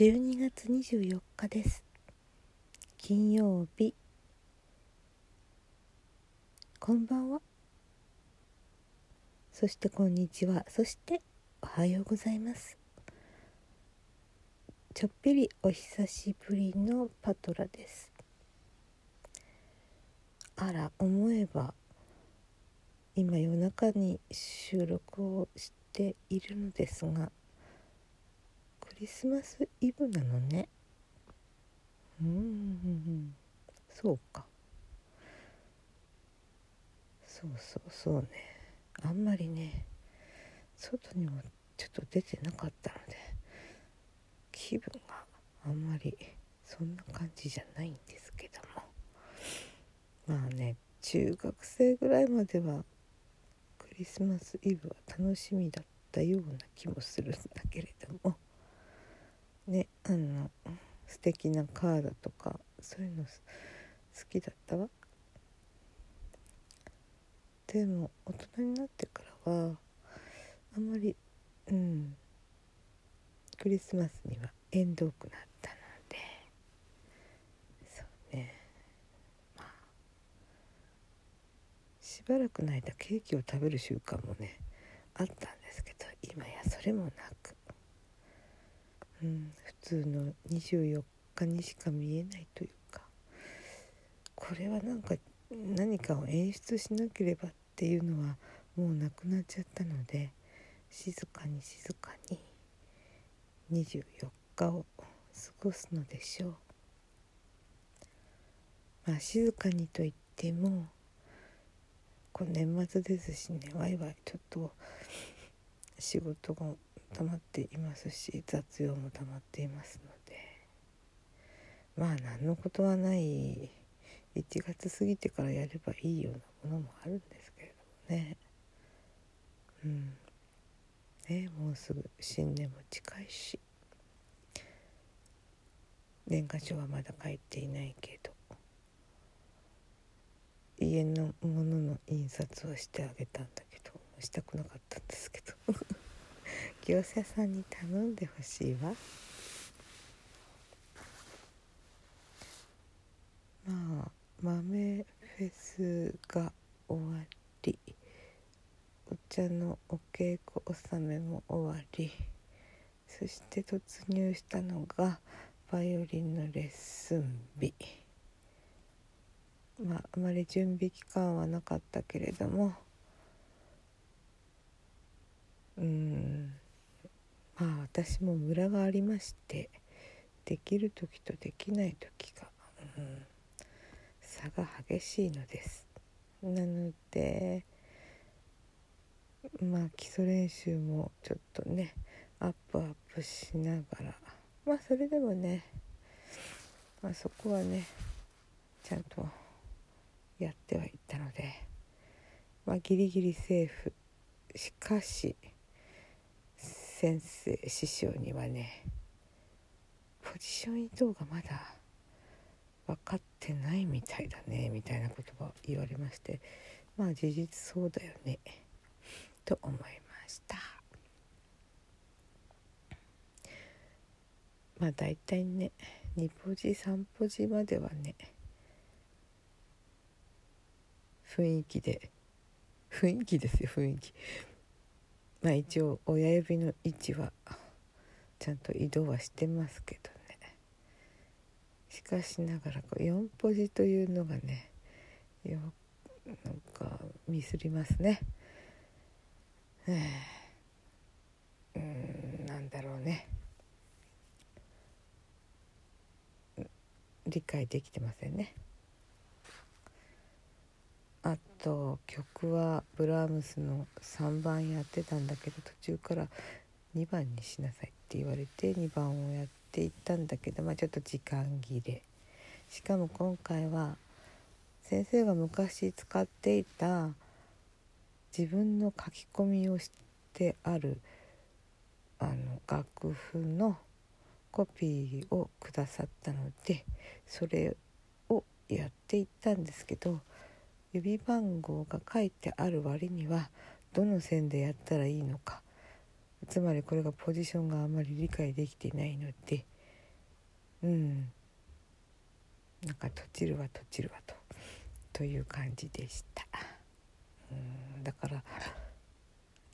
12月24日です。金曜日。こんばんは。そしてこんにちは。そしておはようございます。ちょっぴりお久しぶりのパトラです。あら思えば今夜中に収録をしているのですが。リスマスイブなのね。うん。そうか。そうそうそうね。あんまりね外にもちょっと出てなかったので気分があんまりそんな感じじゃないんですけども。まあね中学生ぐらいまではクリスマスイブは楽しみだったような気もするんだけれども。ねあの素敵なカードとかそういうの好きだったわ。でも大人になってからはあんまりうんクリスマスには縁遠くなったのでそうね。まあしばらくの間ケーキを食べる習慣もねあったんですけど今やそれもなく。うん、普通の24日にしか見えないというかこれはなんか何かを演出しなければっていうのはもうなくなっちゃったので静かに静かに24日を過ごすのでしょう。まあ静かにといってもこう年末ですしねワイワイちょっと仕事が溜まっていますし雑用も溜まっていますので。まあ何のことはない。1月過ぎてからやればいいようなものもあるんですけれどもね。うん。ねもうすぐ新年も近いし。年賀状はまだ書いていないけど。家のものの印刷をしてあげたんだけどしたくなかったんですけど。業者さんに頼んでほしいわ。まあ豆フェスが終わりお茶のお稽古納めも終わりそして突入したのがバイオリンのレッスン日。まああまり準備期間はなかったけれどもうんまあ私もムラがありましてできる時とできない時が、うん、差が激しいのです。なのでまあ基礎練習もちょっとねアップアップしながらまあそれでもね、まあ、そこはねちゃんとやってはいったのでまあギリギリセーフ。しかし先生師匠にはねポジション移動がまだ分かってないみたいだねみたいな言葉を言われましてまあ事実そうだよねと思いました。まあ大体ね2ポジ3ポジまではね雰囲気で雰囲気ですよ雰囲気。まあ一応親指の位置はちゃんと移動はしてますけどね。しかしながらこう4ポジというのがねよなんかミスりますね。うんなんだろうね。理解できてませんね。と曲はブラームスの3番やってたんだけど途中から2番にしなさいって言われて2番をやっていったんだけどまあちょっと時間切れ。しかも今回は先生が昔使っていた自分の書き込みをしてあるあの楽譜のコピーをくださったのでそれをやっていったんですけど指番号が書いてある割にはどの線でやったらいいのか。つまりこれがポジションがあまり理解できてないので。うん。なんか閉じるわ閉じるわと。という感じでした。うん。だから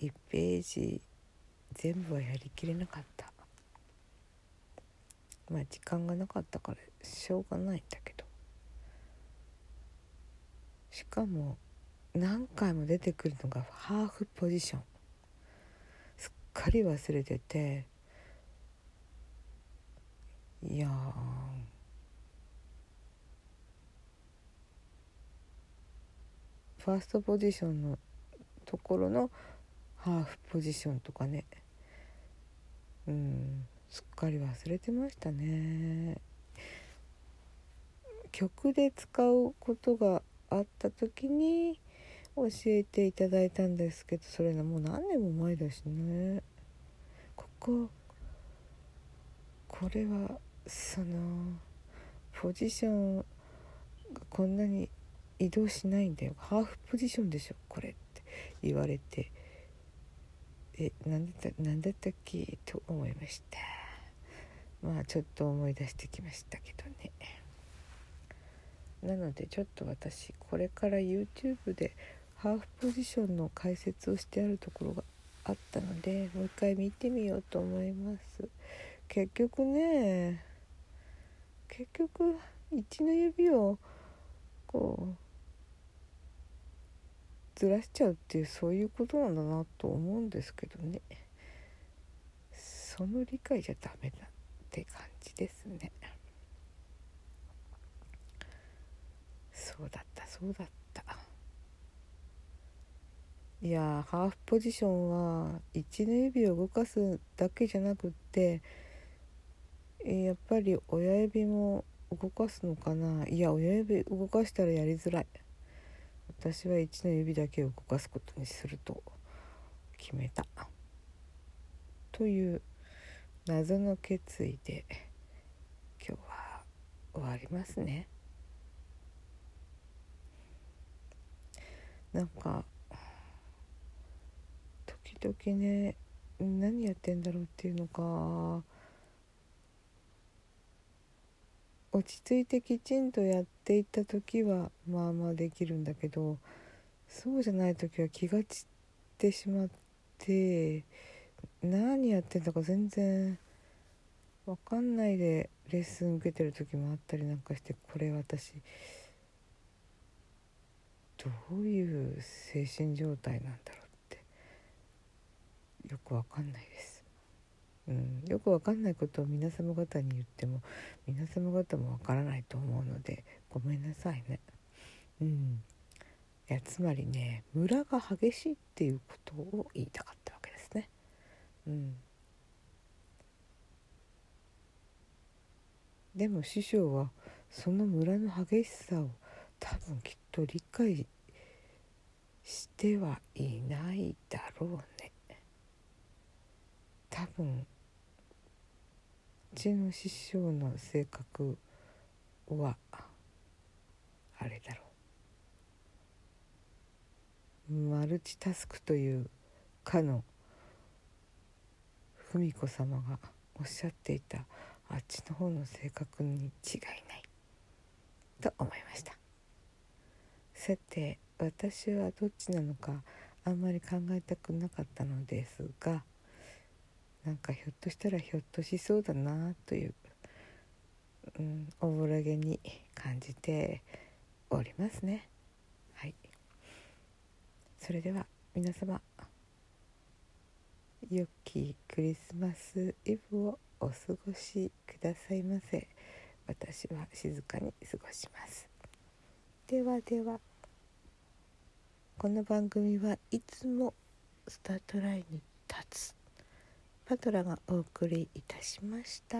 1ページ全部はやりきれなかった。まあ時間がなかったからしょうがないんだけど。しかも何回も出てくるのがハーフポジション。すっかり忘れてて。いやファーストポジションのところのハーフポジションとかね。うん。すっかり忘れてましたね。曲で使うことがあった時に教えていただいたんですけどそれがもう何年も前だしね。こここれはそのポジションがこんなに移動しないんだよ。ハーフポジションでしょこれって言われて。え何だった何だったっけと思いました。まあちょっと思い出してきましたけどね。なのでちょっと私これから YouTube でハーフポジションの解説をしてあるところがあったのでもう一回見てみようと思います。結局ね結局1の指をこうずらしちゃうっていうそういうことなんだなと思うんですけどね。その理解じゃダメだって感じですね。そうだったそうだった。いやハーフポジションは1の指を動かすだけじゃなくってやっぱり親指も動かすのかな。いや親指動かしたらやりづらい。私は1の指だけを動かすことにすると決めた。という謎の決意で今日は終わりますね。なんか時々ね何やってんだろうっていうのか落ち着いてきちんとやっていった時はまあまあできるんだけどそうじゃない時は気が散ってしまって何やってんだか全然分かんないでレッスン受けてる時もあったりなんかしてこれ私どういう精神状態なんだろうってよく分かんないです。うん、よくわかんないことを皆様方に言っても皆様方もわからないと思うのでごめんなさいね。うん、いやつまりねムラが激しいっていうことを言いたかったわけですね。うん、でも師匠はそのムラの激しさを多分きっと理解してはいないだろうね。多分うちの師匠の性格はあれだろうマルチタスクというかの文子様がおっしゃっていたあっちの方の性格に違いないと思いましたさて私はどっちなのかあんまり考えたくなかったのですがなんかひょっとしたらひょっとしそうだなという、うん、おぼろげに感じておりますね。はい。それでは皆様良きクリスマスイブをお過ごしくださいませ。私は静かに過ごします。ではではこの番組はいつもスタートラインに立つパトラがお送りいたしました。